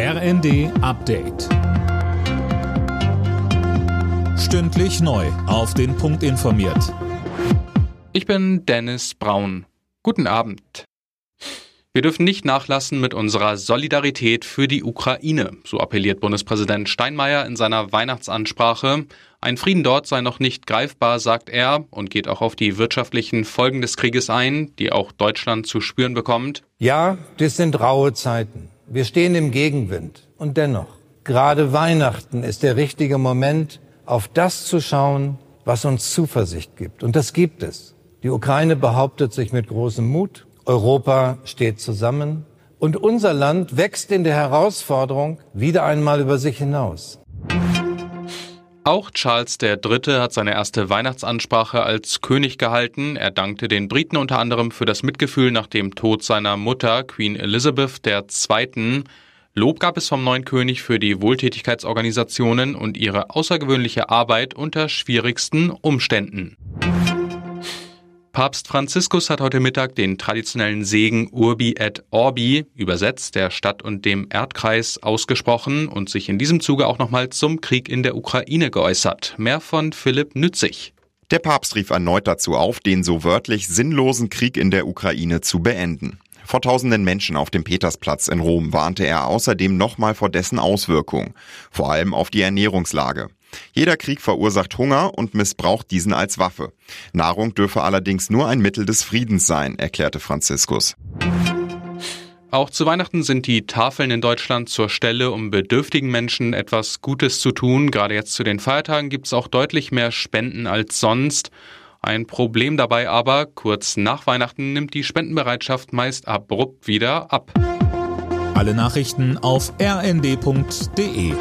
RND Update. Stündlich neu. Auf den Punkt informiert. Ich bin Dennis Braun. Guten Abend. Wir dürfen nicht nachlassen mit unserer Solidarität für die Ukraine, so appelliert Bundespräsident Steinmeier in seiner Weihnachtsansprache. Ein Frieden dort sei noch nicht greifbar, sagt er, und geht auch auf die wirtschaftlichen Folgen des Krieges ein, die auch Deutschland zu spüren bekommt. Ja, das sind raue Zeiten. Wir stehen im Gegenwind. Und dennoch, gerade Weihnachten ist der richtige Moment, auf das zu schauen, was uns Zuversicht gibt. Und das gibt es. Die Ukraine behauptet sich mit großem Mut. Europa steht zusammen. Und unser Land wächst in der Herausforderung wieder einmal über sich hinaus. Auch Charles III. hat seine erste Weihnachtsansprache als König gehalten. Er dankte den Briten unter anderem für das Mitgefühl nach dem Tod seiner Mutter, Queen Elizabeth II. Lob gab es vom neuen König für die Wohltätigkeitsorganisationen und ihre außergewöhnliche Arbeit unter schwierigsten Umständen. Papst Franziskus hat heute Mittag den traditionellen Segen Urbi et Orbi, übersetzt der Stadt und dem Erdkreis, ausgesprochen und sich in diesem Zuge auch nochmal zum Krieg in der Ukraine geäußert. Mehr von Philipp Nützig. Der Papst rief erneut dazu auf, den so wörtlich sinnlosen Krieg in der Ukraine zu beenden. Vor tausenden Menschen auf dem Petersplatz in Rom warnte er außerdem nochmal vor dessen Auswirkungen, vor allem auf die Ernährungslage. Jeder Krieg verursacht Hunger und missbraucht diesen als Waffe. Nahrung dürfe allerdings nur ein Mittel des Friedens sein, erklärte Franziskus. Auch zu Weihnachten sind die Tafeln in Deutschland zur Stelle, um bedürftigen Menschen etwas Gutes zu tun. Gerade jetzt zu den Feiertagen gibt es auch deutlich mehr Spenden als sonst. Ein Problem dabei aber, kurz nach Weihnachten nimmt die Spendenbereitschaft meist abrupt wieder ab. Alle Nachrichten auf rnd.de